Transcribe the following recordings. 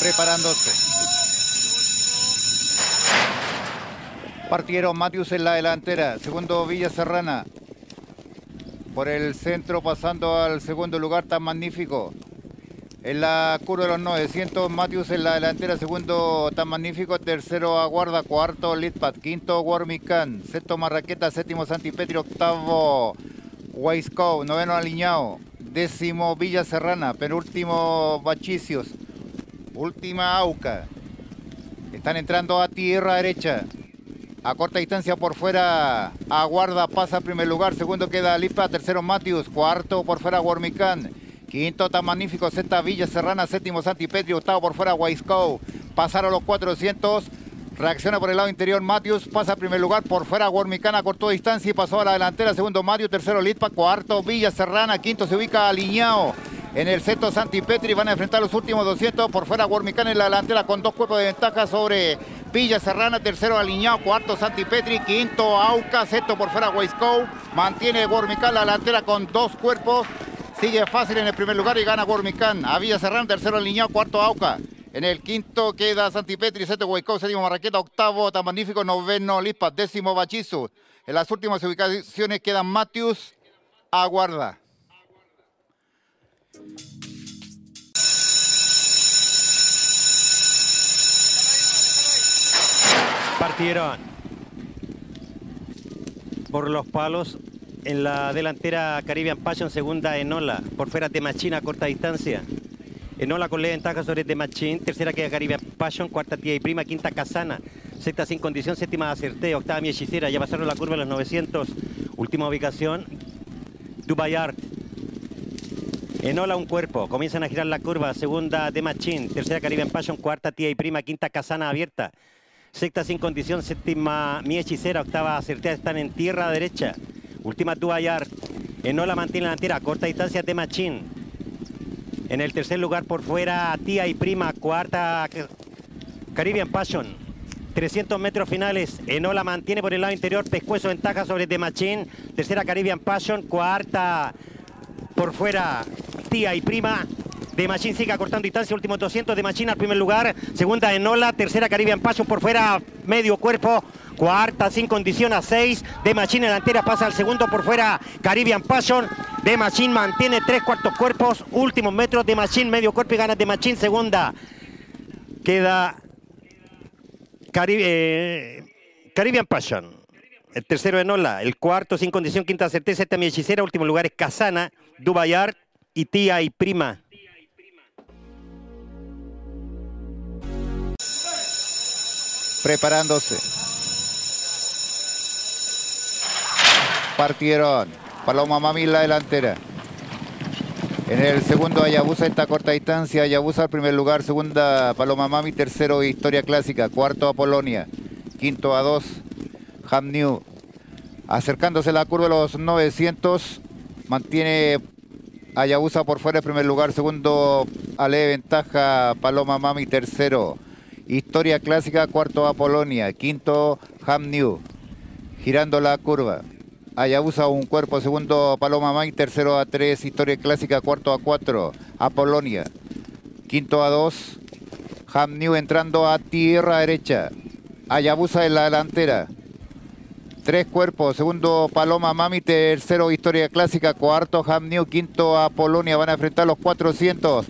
Preparándose. Partieron Matius en la delantera. Segundo Villa Serrana. Por el centro pasando al segundo lugar tan magnífico. En la curva de los 900, Matius en la delantera, segundo tan magnífico, tercero Aguarda, cuarto Litpat, quinto Warmican, sexto Marraqueta, séptimo Santipetri, octavo Waisco, noveno Aliñao, décimo Villa Serrana, penúltimo Bachicios, última Auca. Están entrando a tierra derecha. A corta distancia por fuera, Aguarda pasa a primer lugar, segundo queda Lipa, tercero Matius, cuarto por fuera Warmican. Quinto tan magnífico, sexta Villa Serrana, séptimo Santi Petri, octavo por fuera Waisco. Pasaron los 400. Reacciona por el lado interior Matius, pasa a primer lugar por fuera Guarmicana, cortó distancia y pasó a la delantera. Segundo Mario, tercero Litpa, cuarto Villa Serrana, quinto se ubica alineado. En el sexto Santi Petri van a enfrentar los últimos 200 por fuera Guarmicana en la delantera con dos cuerpos de ventaja sobre Villa Serrana, tercero alineado, cuarto Santi Petri, quinto Auca, sexto por fuera Waisco. Mantiene Guarmicana la delantera con dos cuerpos. Sigue fácil en el primer lugar y gana Gormicán. A Villa Serrano, tercero alineado, cuarto Auca. En el quinto queda Santipetri, sexto Huaycó, séptimo Marraqueta, octavo Tan Magnífico, noveno Lispa, décimo Bachizu. En las últimas ubicaciones quedan Matius, Aguarda. Partieron por los palos en la delantera Caribbean Passion, segunda Enola, por fuera de Machina a corta distancia. Enola con leve ventaja sobre de Machine, tercera queda Caribbean Passion, cuarta Tía y Prima, quinta Casana, sexta sin condición, séptima Acerté, octava Mi ya pasaron la curva de los 900, última ubicación, Dubai Art. Enola un cuerpo, comienzan a girar la curva, segunda de Machine, tercera Caribbean Passion, cuarta Tía y Prima, quinta Casana abierta, sexta sin condición, séptima Mi Hechicera, octava Acerté, están en tierra derecha. Última Dubayar. Enola mantiene la delantera. Corta distancia de Machín. En el tercer lugar por fuera Tía y Prima. Cuarta Caribbean Passion. 300 metros finales. Enola mantiene por el lado interior. Pescuezo ventaja sobre De Machín. Tercera Caribbean Passion. Cuarta por fuera Tía y Prima. De Machín sigue cortando distancia, último 200 de Machín al primer lugar, segunda Enola, tercera Caribbean Passion por fuera, medio cuerpo, Cuarta sin condición a 6. De Machine delantera pasa al segundo por fuera Caribbean Passion. De Machine mantiene tres cuartos cuerpos. Últimos metros de Machine, medio cuerpo y gana de Machine segunda. Queda eh, Caribbean Passion. El tercero Enola. El cuarto sin condición, quinta certeza. Esta mi hechicera. Último lugar es Casana, Dubayar y Tía y Prima. Preparándose. partieron. Paloma Mami la delantera. En el segundo Ayabusa esta corta distancia. Ayabusa al primer lugar. Segunda Paloma Mami. Tercero Historia Clásica. Cuarto a Polonia. Quinto a dos. Ham New. Acercándose la curva de los 900. Mantiene Ayabusa por fuera en primer lugar. Segundo Ale ventaja Paloma Mami. Tercero Historia Clásica. Cuarto a Polonia. Quinto Ham New. Girando la curva. Ayabusa un cuerpo, segundo Paloma May, tercero a tres, Historia Clásica, cuarto a cuatro, Apolonia. Quinto a dos, Ham New entrando a tierra derecha. Ayabusa en la delantera. Tres cuerpos, segundo Paloma Mami, tercero Historia Clásica, cuarto Ham New, quinto a Polonia, van a enfrentar los 400.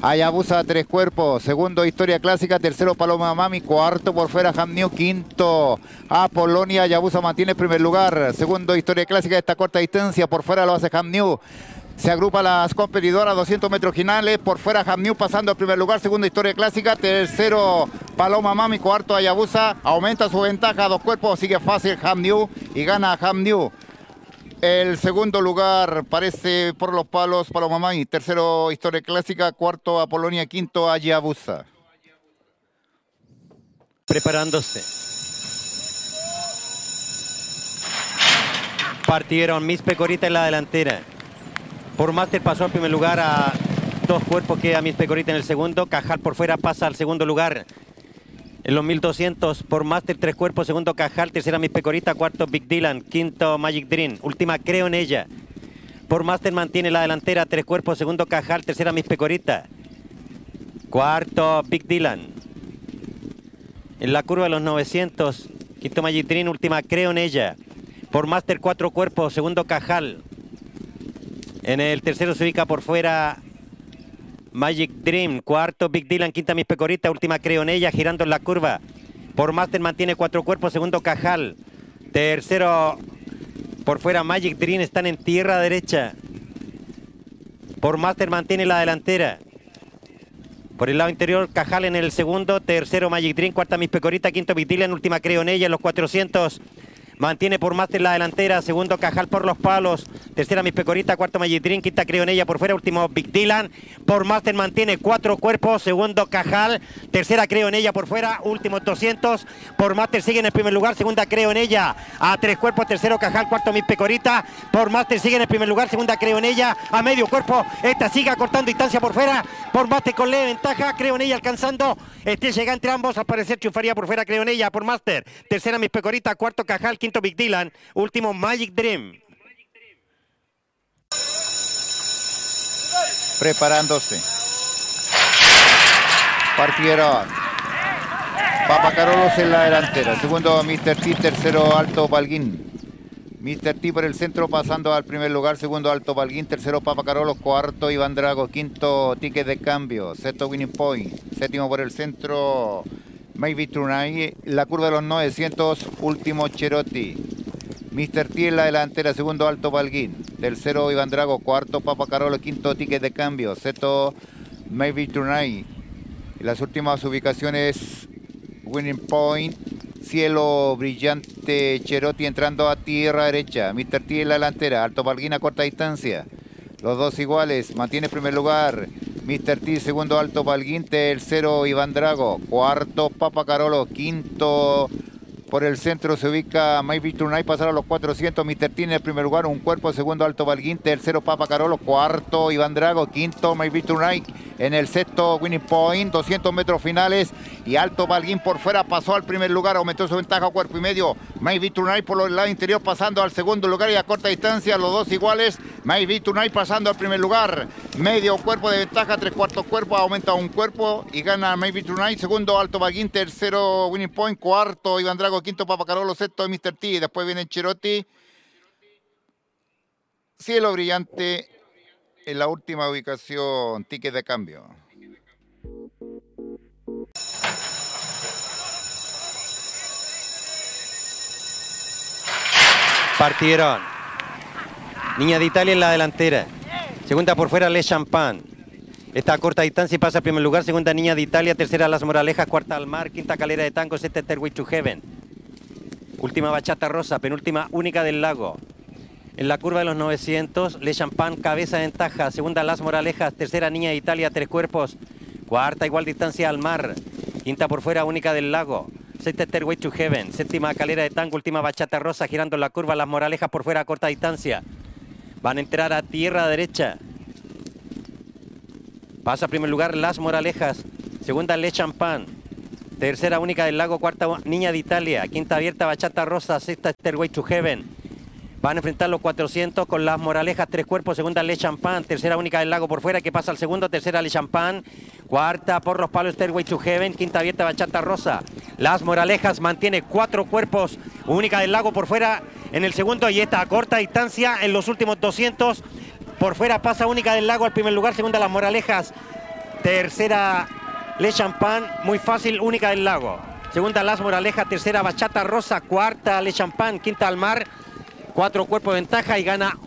Ayabusa tres cuerpos, segundo Historia Clásica, tercero Paloma Mami, cuarto por fuera New, quinto a Polonia, Ayabusa mantiene primer lugar, segundo Historia Clásica. De esta corta distancia, por fuera lo hace New. Se agrupa las competidoras 200 metros finales, por fuera New pasando al primer lugar, segunda Historia Clásica, tercero Paloma Mami, cuarto Ayabusa, aumenta su ventaja, dos cuerpos, sigue fácil New y gana New. El segundo lugar parece por los palos Palomamay. Tercero, Historia Clásica. Cuarto, a Polonia. Quinto, a Yabusa. Preparándose. Partieron Miss Pecorita en la delantera. Por Master pasó al primer lugar a dos cuerpos, queda Miss Pecorita en el segundo. Cajal por fuera pasa al segundo lugar. En los 1200 por Master, tres cuerpos, segundo Cajal, tercera Miss Pecorita, cuarto Big Dylan, quinto Magic Dream, última Creo en ella. Por Master mantiene la delantera, tres cuerpos, segundo Cajal, tercera Miss Pecorita. Cuarto, Big Dylan. En la curva de los 900, quinto Magitrin, última creo en ella. Por Master, cuatro cuerpos, segundo Cajal. En el tercero se ubica por fuera Magic Dream, cuarto Big Dylan, quinta Mis Pecorita, última creo en ella, girando en la curva. Por Master mantiene cuatro cuerpos, segundo Cajal. Tercero por fuera Magic Dream, están en tierra derecha. Por Master mantiene la delantera. Por el lado interior, Cajal en el segundo, tercero Magic Dream, cuarta Mis Pecorita, quinto Big Dylan, última creo en ella, en los 400. Mantiene por Master la delantera, segundo Cajal por los palos, tercera Mis Pecorita, cuarto Magitrin, quinta creo en ella por fuera, último Big Dylan. Por Master mantiene cuatro cuerpos, segundo Cajal, tercera creo en ella por fuera, último 200. Por Master sigue en el primer lugar, segunda creo en ella, a tres cuerpos, tercero Cajal, cuarto Mis Pecorita. Por Master sigue en el primer lugar, segunda creo en ella, a medio cuerpo, esta sigue acortando distancia por fuera. Por Master con leve ventaja, creo en ella alcanzando, este llega entre ambos, al parecer triunfaría por fuera, creo en ella, por Master. Tercera Mis Pecorita, cuarto Cajal, quinto Big Dylan, último Magic Dream. Preparándose. Partieron. Papacarolos en la delantera. Segundo Mr. T, tercero Alto Balguín. Mr. T por el centro pasando al primer lugar, segundo Alto Balguín, tercero Papacarolos, cuarto Iván Drago, quinto Ticket de Cambio, sexto Winning Point, séptimo por el centro Maybe Tonight, la curva de los 900, último Cherotti. Mr. T en la delantera, segundo Alto Balguín, tercero Iván Drago, cuarto Papa Carolo, quinto Ticket de Cambio, sexto Maybe. En las últimas ubicaciones, Winning Point, cielo brillante Cherotti entrando a tierra derecha, Mr. T en la delantera, Alto Balguín a corta distancia. Los dos iguales, mantiene primer lugar Mr. T, segundo Alto Balguín, tercero Iván Drago, cuarto Papa Carolo, quinto por el centro se ubica Tonight, pasar a los 400, Mr. T en el primer lugar, un cuerpo, segundo Alto Balguín, tercero Papa Carolo, cuarto Iván Drago, quinto Tonight, en el sexto Winning Point, 200 metros finales. Y Alto Balguín por fuera pasó al primer lugar, aumentó su ventaja cuerpo y medio, Tonight por el lado interior pasando al segundo lugar. Y a corta distancia, los dos iguales, Tonight pasando al primer lugar, medio cuerpo de ventaja, tres cuartos cuerpo, aumenta un cuerpo y gana Maybe Tonight, segundo Alto Balguín, tercero Winning Point, cuarto Iván Drago, quinto Papacarolo, sexto Mr. T, después viene Cherotti. Cielo brillante en la última ubicación, ticket de cambio. Partieron. Niña de Italia en la delantera. Segunda por fuera, Le Champagne. Está a corta distancia y pasa a primer lugar. Segunda Niña de Italia. Tercera Las Moralejas. Cuarta Almar. Quinta Calera de Tango. Sexta Stairway to Heaven. Última Bachata Rosa. Penúltima Única del Lago. En la curva de los 900, Le Champagne, cabeza de ventaja. Segunda, Las Moralejas. Tercera, Niña de Italia, tres cuerpos. Cuarta, igual distancia al mar. Quinta por fuera, Única del Lago. Sexta, Stairway to Heaven. Séptima, Calera de Tango. Última, Bachata Rosa, girando la curva. Las Moralejas por fuera a corta distancia. Van a entrar a tierra derecha. Pasa a primer lugar Las Moralejas. Segunda, Le Champagne. Tercera, Única del Lago. Cuarta, Niña de Italia. Quinta, Abierta, Bachata Rosa. Sexta, Stairway to Heaven. Van a enfrentar los 400 con las Moralejas, tres cuerpos, segunda Le Champagne, tercera única del lago por fuera, que pasa al segundo, tercera Le Champagne, cuarta por los palos Stairway to Heaven, quinta abierta Bachata Rosa. Las Moralejas mantiene cuatro cuerpos, única del lago por fuera en el segundo y esta a corta distancia en los últimos 200. Por fuera pasa única del lago al primer lugar, segunda Las Moralejas, tercera Le Champagne, muy fácil, única del lago. Segunda Las Moralejas, tercera Bachata Rosa, cuarta Le Champagne, quinta Almar. Cuatro cuerpos de ventaja y gana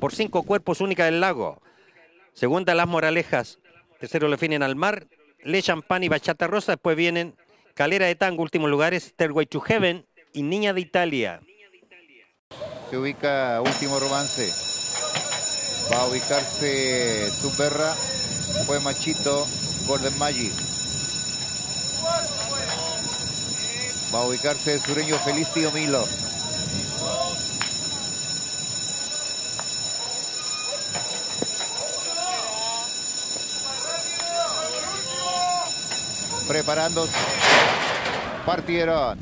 por cinco cuerpos única del lago. Segunda, Las Moralejas. Tercero, Le Finen al Mar. Le Champagne y Bachata Rosa. Después vienen Calera de Tango, últimos lugares. Stairway to Heaven y Niña de Italia. Se ubica último romance. Va a ubicarse Tuberra. Fue Machito. Golden Magic. Va a ubicarse el sureño Feliz Tío Milo. Preparando. Partieron.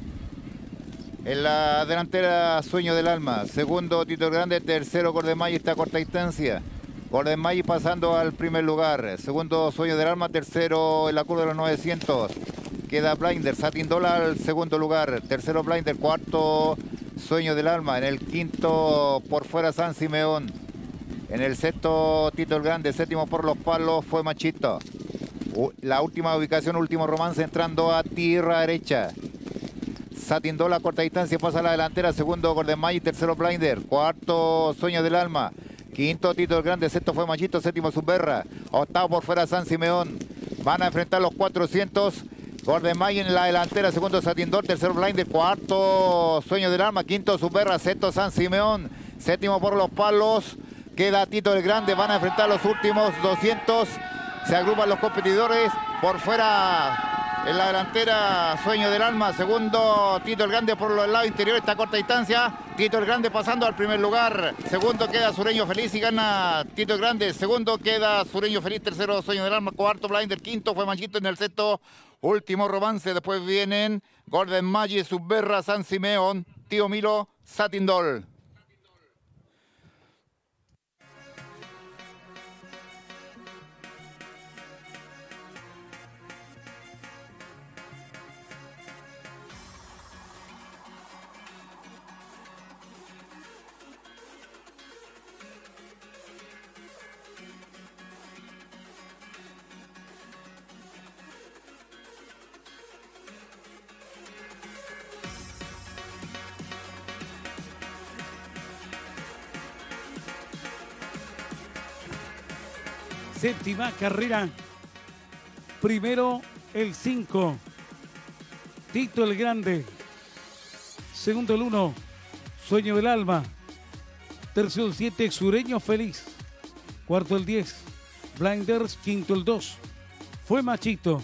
En la delantera Sueño del Alma. Segundo Tito Grande. Tercero Cordemay está a corta distancia. Golden Magic pasando al primer lugar. Segundo, Sueño del Alma. Tercero, en la curva de los 900. Queda Blinder. Satin Dollar al segundo lugar. Tercero, Blinder. Cuarto, Sueño del Alma. En el quinto, por fuera, San Simeón. En el sexto, Tito Grande. Séptimo, por los palos, fue Machito. La última ubicación, último romance, entrando a tierra derecha. Satin Dollar, corta distancia, pasa a la delantera. Segundo, Golden Magic. Tercero, Blinder. Cuarto, Sueño del Alma. Quinto Tito el Grande, sexto fue Machito, séptimo Subberra, octavo por fuera San Simeón. Van a enfrentar los 400. Golden May en la delantera, segundo Satindor, tercero Blinder, cuarto Sueño del Alma, quinto Subberra, sexto San Simeón, séptimo por los palos. Queda Tito el Grande, van a enfrentar los últimos 200. Se agrupan los competidores. Por fuera en la delantera, Sueño del Alma. Segundo, Tito el Grande por el lado interior, esta corta distancia. Tito el Grande pasando al primer lugar. Segundo queda Sureño Feliz y gana Tito el Grande. Segundo queda Sureño Feliz. Tercero, Sueño del Alma. Cuarto, Blinder. Quinto fue Manchito en el sexto. Último romance. Después vienen Golden Maggi, Subberra, San Simeón, Tío Milo, Satindol. Séptima carrera. Primero el 5. Tito el Grande. Segundo el 1. Sueño del Alma. Tercero el 7. Sureño Feliz. Cuarto el 10. Blinders. Quinto el 2. Fue Machito.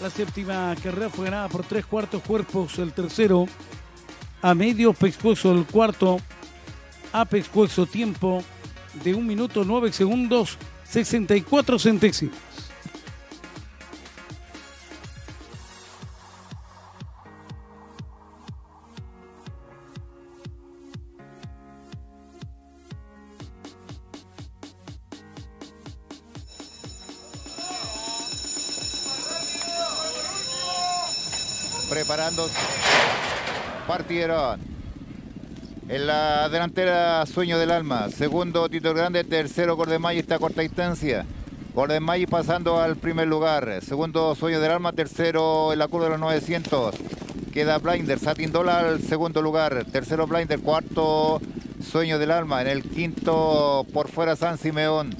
La séptima carrera fue ganada por tres cuartos cuerpos. El tercero a medio pescuezo el cuarto Apex Cuexo tiempo de 1 minuto 9 segundos 64 centésimos. Preparando. Partieron. En la delantera Sueño del Alma. Segundo Tito Grande. Tercero Gordemay está a corta distancia. Gordemay pasando al primer lugar. Segundo Sueño del Alma. Tercero en la curva de los 900. Queda Blinder. Satin Dollar al segundo lugar. Tercero Blinder. Cuarto Sueño del Alma. En el quinto por fuera San Simeón.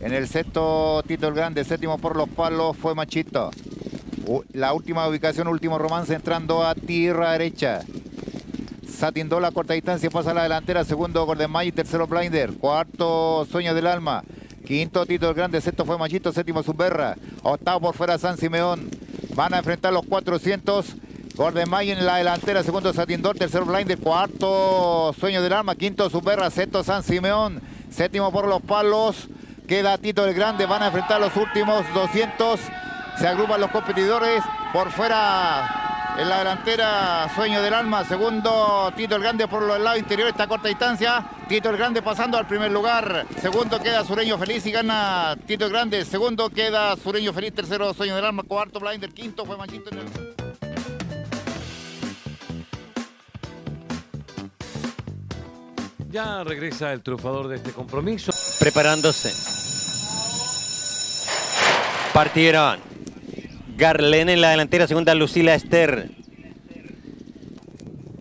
En el sexto Tito Grande. Séptimo por los palos fue Machito. La última ubicación, último romance entrando a tierra derecha. Satindó la corta distancia, pasa la delantera. Segundo, Gordon May, tercero, Blinder. Cuarto, Sueño del Alma. Quinto, Tito el Grande. Sexto fue Machito. Séptimo, Subberra. Octavo por fuera, San Simeón. Van a enfrentar los 400. Gordon en la delantera. Segundo, Satindor. Tercero, Blinder. Cuarto, Sueño del Alma. Quinto, Subberra. Sexto, San Simeón. Séptimo por los palos. Queda Tito el Grande. Van a enfrentar los últimos 200. Se agrupan los competidores. Por fuera en la delantera, Sueño del Alma. Segundo, Tito el Grande por el lado interior, esta corta distancia. Tito el Grande pasando al primer lugar. Segundo queda Sureño Feliz y gana Tito el Grande. Segundo queda Sureño Feliz. Tercero, Sueño del Alma. Cuarto, Blinder. Quinto fue Manchito en el... Ya regresa el triunfador de este compromiso. Preparándose. Partieron. Garlen en la delantera, segunda Lucila Esther.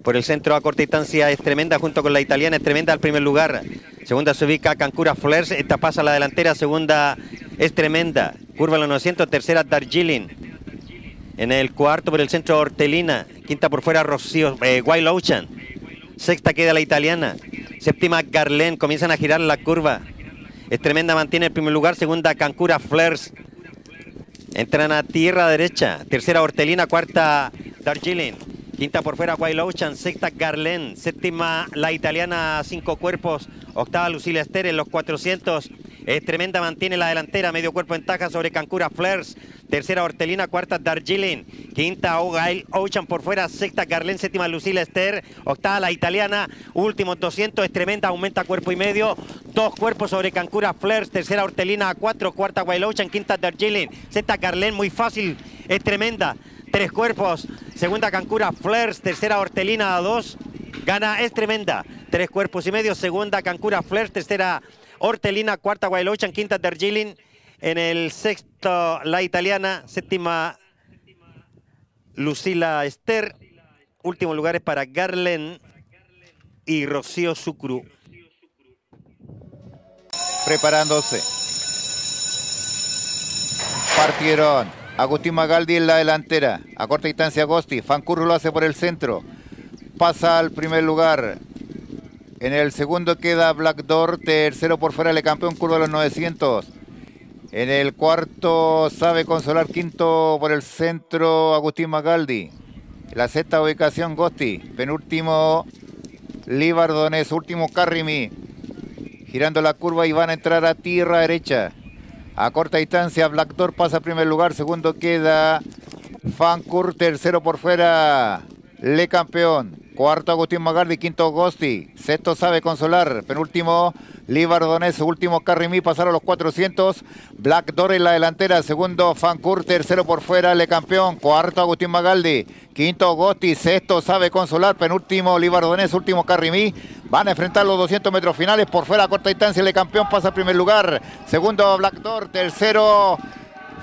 Por el centro a corta distancia es tremenda, junto con la italiana es tremenda al primer lugar. Segunda se ubica Cancura Flers, esta pasa a la delantera, segunda es tremenda. Curva los 900, tercera Darjeeling. En el cuarto por el centro Hortelina, quinta por fuera Rocío, eh, Wild Ocean. Sexta queda la italiana. Séptima Garlen, comienzan a girar la curva. Es tremenda, mantiene el primer lugar. Segunda Cancura Flers. Entran a tierra derecha. Tercera Hortelina, cuarta Darjeeling. Quinta por fuera Ocean, sexta Garlen, séptima la italiana Cinco Cuerpos, octava Lucila Esther en los 400. Es tremenda, mantiene la delantera, medio cuerpo en taja sobre Cancura Flares. Tercera Hortelina, cuarta Darjeeling, quinta Ogail Ocean por fuera, sexta Carlen, séptima Lucila Esther, octava la italiana, últimos 200, es tremenda, aumenta cuerpo y medio, dos cuerpos sobre Cancura Flares, tercera Hortelina a cuatro, cuarta Wild Ocean, quinta Darjeeling, sexta Carlen, muy fácil, es tremenda, tres cuerpos, segunda Cancura Flares, tercera Hortelina a dos, gana, es tremenda, tres cuerpos y medio, segunda Cancura Flares, tercera Hortelina, cuarta Ocean, quinta Darjeeling, en el sexto, la italiana. Séptima, Lucila Esther. Último lugar es para Garlen y Rocío Sucru. Preparándose. Partieron. Agustín Magaldi en la delantera. A corta distancia Agosti. Fancurro lo hace por el centro. Pasa al primer lugar. En el segundo queda Black Door. Tercero por fuera, el campeón curva a los 900. En el cuarto sabe consolar quinto por el centro Agustín Magaldi. La sexta ubicación Gosti. Penúltimo Libardones. Último Carrimi. Girando la curva y van a entrar a tierra derecha. A corta distancia Blackdoor pasa a primer lugar. Segundo queda Fancur. Tercero por fuera Le Campeón. Cuarto Agustín Magaldi. Quinto Gosti. Sexto sabe consolar. Penúltimo Libardonés, último Carrimí, pasaron los 400. Black Door en la delantera, segundo Fancur, tercero por fuera, Le Campeón, cuarto Agustín Magaldi, quinto Gosti, sexto Sabe Consolar, penúltimo Libardonés, último Carrimí. Van a enfrentar los 200 metros finales, por fuera a corta distancia, Le Campeón pasa a primer lugar, segundo Black Door, tercero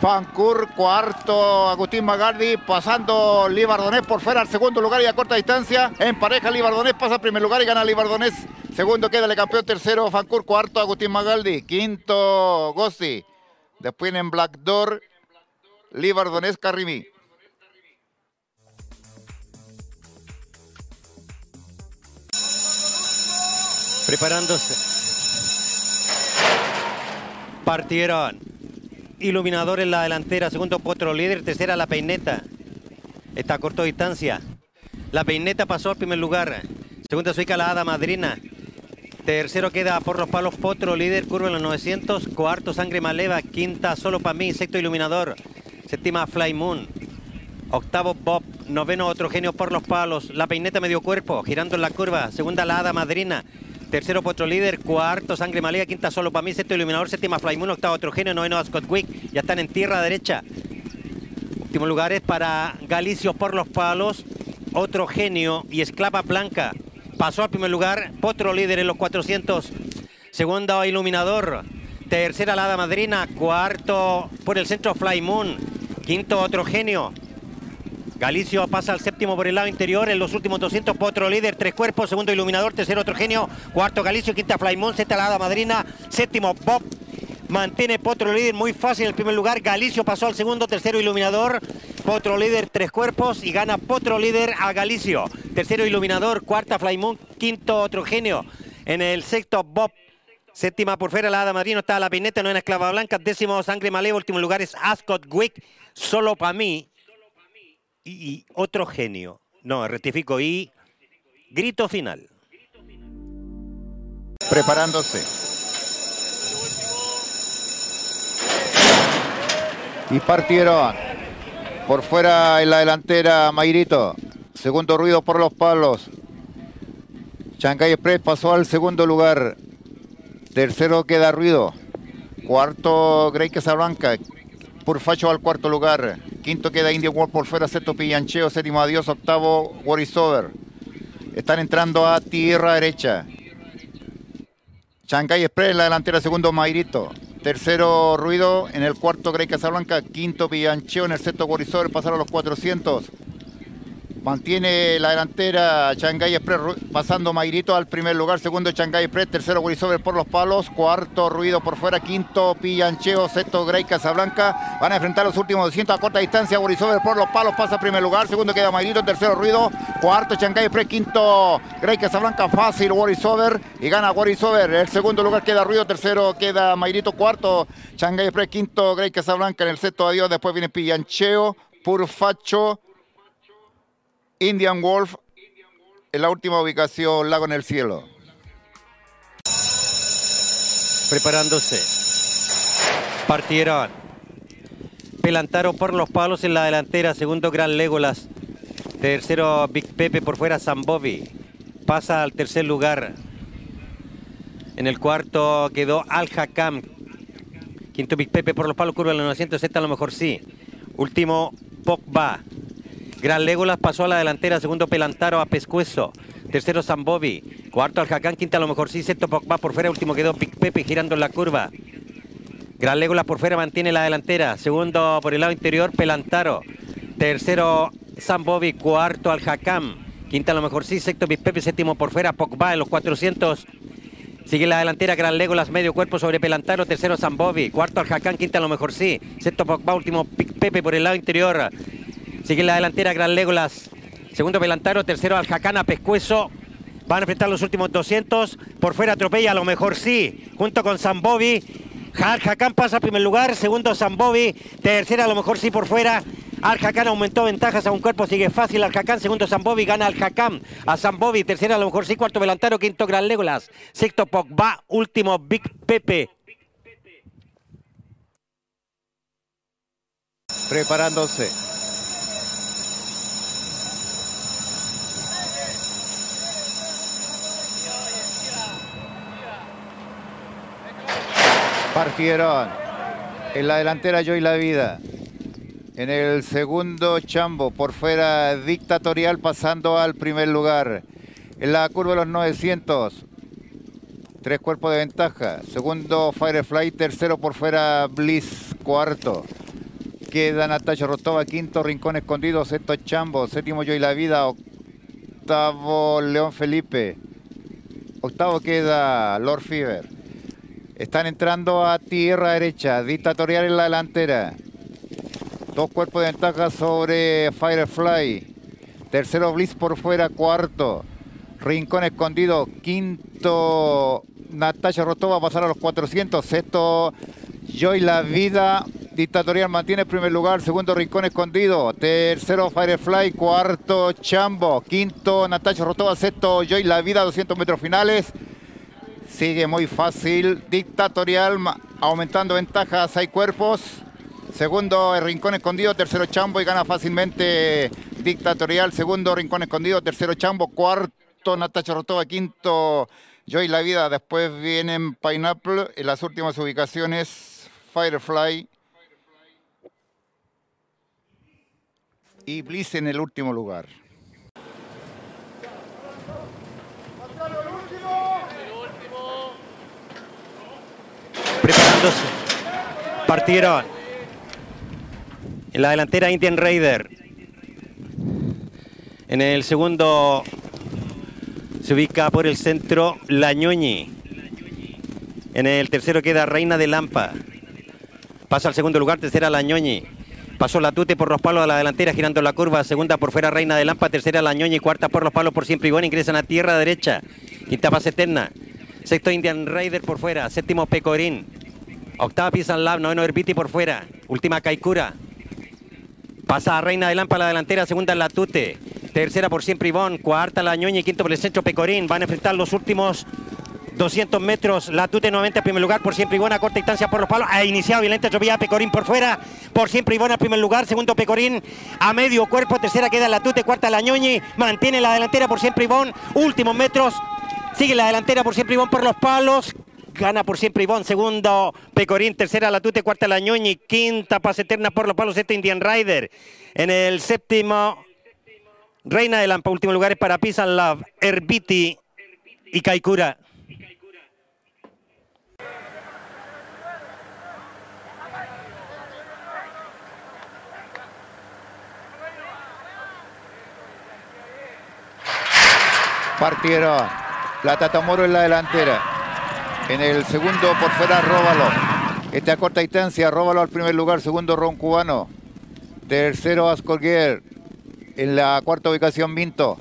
Fancur, cuarto Agustín Magaldi, pasando Libardonés por fuera al segundo lugar y a corta distancia. En pareja Libardonés pasa a primer lugar y gana Libardonés. Segundo queda el campeón, tercero Fancur, cuarto Agustín Magaldi, quinto Gossi. Después en Black Door, Libardonés Carrimí. Preparándose. Partieron. Iluminador en la delantera, segundo Potro líder, tercera la peineta. Está a corta distancia. La peineta pasó al primer lugar. Segunda suica la Hada Madrina. Tercero queda por los palos Potro, líder, curva en los 900. Cuarto Sangre Maleva. Quinta Solo para mí, sexto Iluminador. Séptima Fly Moon. Octavo Bob. Noveno Otro Genio por los palos. La peineta medio cuerpo, girando en la curva. Segunda la Hada Madrina. Tercero Potro Líder, cuarto Sangre Maleva, quinta Solo para mí, sexto Iluminador, séptima Fly Moon, octavo Otro Genio, noveno Ascot Wick. Ya están en tierra derecha. Últimos lugares para Galicio por los palos. Otro Genio y Esclava Blanca. Pasó al primer lugar, Potro líder en los 400, segundo Iluminador, tercera Lada Madrina, cuarto por el centro Fly Moon, quinto Otro Genio. Galicio pasa al séptimo por el lado interior, en los últimos 200 Potro líder, tres cuerpos, segundo Iluminador, tercero Otro Genio, cuarto Galicio, quinta Moon, sexta Lada Madrina, séptimo Bob, mantiene Potro líder muy fácil en el primer lugar. Galicio pasó al segundo, tercero Iluminador. Potro líder, tres cuerpos y gana Potro líder a Galicio. Tercero Iluminador, cuarta Flymoon, quinto Otro Genio. En el sexto Bob. Séptima por fuera la Hada Marino está la Pineta, novena Esclava Blanca. Décimo Sangre Malevo, último lugar es Ascot Wick. Solo para mí. Y, Otro Genio. No, rectifico. Y grito final. Preparándose. Y partieron. Por fuera en la delantera Mairito. Segundo ruido por los palos. Chancay Express pasó al segundo lugar. Tercero queda ruido. Cuarto Grey Casablanca. Purfacho al cuarto lugar. Quinto queda Indian World por fuera. Sexto Pillancheo. Séptimo Adiós. Octavo Over. Están entrando a tierra derecha. Chancay Express en la delantera. Segundo Mairito. Tercero Ruido, en el cuarto Grey Casablanca, quinto Villancheo, en el sexto Gorizor, pasaron los 400. Mantiene la delantera Shanghai Express pasando Mairito al primer lugar, segundo Shanghai Express, tercero Gurisover por los palos, cuarto Ruido por fuera, quinto Pillancheo, sexto Grey Casablanca. Van a enfrentar los últimos 200 a corta distancia, Gurisover por los palos pasa primer lugar, segundo queda Mairito, tercero Ruido, cuarto Shanghai Express, quinto Grey Casablanca, fácil Gurisover y gana Gurisover. El segundo lugar queda Ruido, tercero queda Mairito, cuarto Shanghai Express, quinto Grey Casablanca, en el sexto adiós, después viene Pillancheo, Purfacho. Indian Wolf en la última ubicación, Lago en el Cielo. Preparándose. Partieron. Pelantaro por los palos en la delantera. Segundo, Gran Legolas. Tercero, Big Pepe por fuera, Zambovi. Pasa al tercer lugar. En el cuarto quedó Al Hakam. Quinto, Big Pepe por los palos, curva de los 900. Esta a lo mejor sí. Último, Pogba. Gran Legolas pasó a la delantera. Segundo, Pelantaro a Pescuezo. Tercero, Zambovi. Cuarto, Al Hakam. Quinta a lo mejor sí. Sexto, Pogba por fuera. Último quedó Big Pepe girando en la curva. Gran Legolas por fuera mantiene la delantera. Segundo por el lado interior, Pelantaro. Tercero, Zambovi. Cuarto, Al Hakam. Quinta a lo mejor sí. Sexto, Big Pepe. Séptimo por fuera, Pogba en los 400. Sigue la delantera, Gran Legolas, medio cuerpo sobre Pelantaro. Tercero, Zambovi. Cuarto, Al Hakam. Quinta a lo mejor sí. Sexto, Pogba. Último, Pepe por el lado interior. Sigue la delantera, Gran Legolas. Segundo, Pelantaro. Tercero, Al Hakam a Pescuezo. Van a enfrentar los últimos 200. Por fuera, atropella, a lo mejor sí. Junto con Zambovi. Al Hakam pasa a primer lugar, segundo Zambovi, tercera a lo mejor sí por fuera. Al Hakam aumentó ventajas a un cuerpo, sigue fácil Al Hakam, segundo Zambovi, gana Al Hakam a Zambovi, tercera a lo mejor sí, cuarto Velantaro, quinto Gran Legolas, sexto Pogba, último Big Pepe. Preparándose. Partieron. En la delantera Joy La Vida. En el segundo Chambo. Por fuera Dictatorial pasando al primer lugar. En la curva de los 900. Tres cuerpos de ventaja. Segundo Firefly. Tercero por fuera Bliss. Cuarto. Queda Natasha Rostova. Quinto Rincón Escondido. Sexto Chambo. Séptimo Joy La Vida. Octavo León Felipe. Octavo queda Lord Fever. Están entrando a tierra derecha, dictatorial en la delantera. Dos cuerpos de ventaja sobre Firefly. Tercero Bliss por fuera, cuarto. Rincón escondido, quinto. Natasha Rostova a pasar a los 400. Sexto, Joy La Vida. Dictatorial mantiene el primer lugar. Segundo, Rincón escondido. Tercero, Firefly. Cuarto, Chambo. Quinto, Natasha Rostova. Sexto, Joy La Vida, 200 metros finales. Sigue muy fácil. Dictatorial aumentando ventajas. Hay cuerpos. Segundo, el Rincón Escondido. Tercero, Chambo. Y gana fácilmente Dictatorial. Segundo, Rincón Escondido. Tercero, Chambo. Cuarto, Natacha Rotova. Quinto, Joy La Vida. Después vienen Pineapple. En las últimas ubicaciones, Firefly. Y Bliss en el último lugar. Preparándose. Partieron. En la delantera Indian Raider. En el segundo se ubica por el centro Lañoñi. En el tercero queda Reina de Lampa. Pasa al segundo lugar, tercera Lañoñi. Pasó la Tute por los palos a la delantera girando la curva. Segunda por fuera Reina de Lampa. Tercera Lañoñi. Cuarta por los palos por siempre y bueno. Ingresan a tierra derecha. Quinta pase eterna. Sexto Indian Raider por fuera. Séptimo Pecorín. Octava Pisan Lab. Noveno Herbiti por fuera. Última Kaikura. Pasa Reina de Lampa a la delantera. Segunda la Tute. Tercera por siempre Ivón. Cuarta la Ñoña y quinto por el centro Pecorín. Van a enfrentar los últimos 200 metros. La Tute nuevamente en primer lugar. Por siempre Ivón a corta distancia por los palos. Ha iniciado violenta atropellada Pecorín por fuera. Por siempre Ivón en primer lugar. Segundo Pecorín a medio cuerpo. Tercera queda la Tute. Cuarta la Ñoñi. Mantiene la delantera por siempre Ivón. Últimos metros. Sigue la delantera por siempre Ivón por los palos. Gana por siempre Ivón, segundo Pecorín, tercera la Tute, cuarta la Ñoñi, quinta Paz Eterna por los palos, este Indian Rider. En el séptimo, Reina de Lampa, último lugar es para and Love, Herbiti y Kaikura. Partieron. La Tatamoro en la delantera. En el segundo por fuera Róbalo. Este a corta distancia, Róbalo al primer lugar, segundo Ron Cubano. Tercero Ascolguer. En la cuarta ubicación Minto.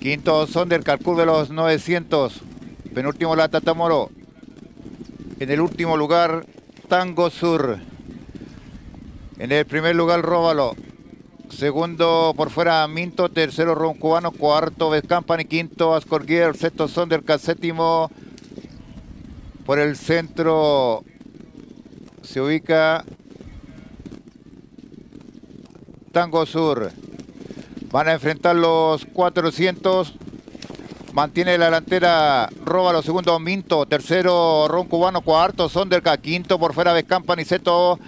Quinto Sonder, calculo de los 900. Penúltimo la Tatamoro. En el último lugar Tango Sur. En el primer lugar Róbalo. Segundo por fuera Minto, tercero Ron Cubano, cuarto Vescampan y quinto Ascorguier, sexto Sondercat, séptimo por el centro se ubica Tango Sur. Van a enfrentar los 400. Mantiene la delantera, roba los segundos Minto, tercero Ron Cubano, cuarto Sonderka, quinto por fuera Vescampa, Niceto,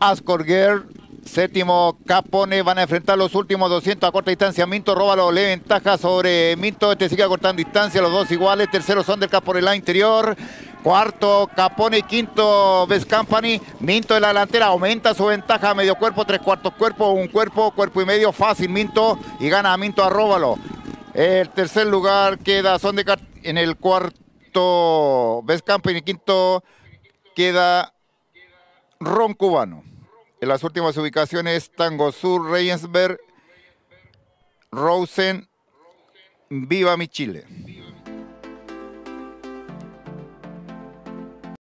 Ascorger, séptimo Capone, van a enfrentar los últimos 200 a corta distancia, Minto roba le ventaja sobre Minto, este sigue cortando distancia, los dos iguales, tercero Sonderka por el lado interior, Cuarto, Capone, quinto, Vescampani. Minto en la delantera, aumenta su ventaja, medio cuerpo, tres cuartos cuerpo, un cuerpo, cuerpo y medio, fácil Minto. Y gana Minto a Róbalo. El tercer lugar queda Sondecar en el cuarto, Vescampani, quinto queda Ron Cubano. En las últimas ubicaciones, Tango Sur, Reyensberg, Rosen, Viva mi Chile.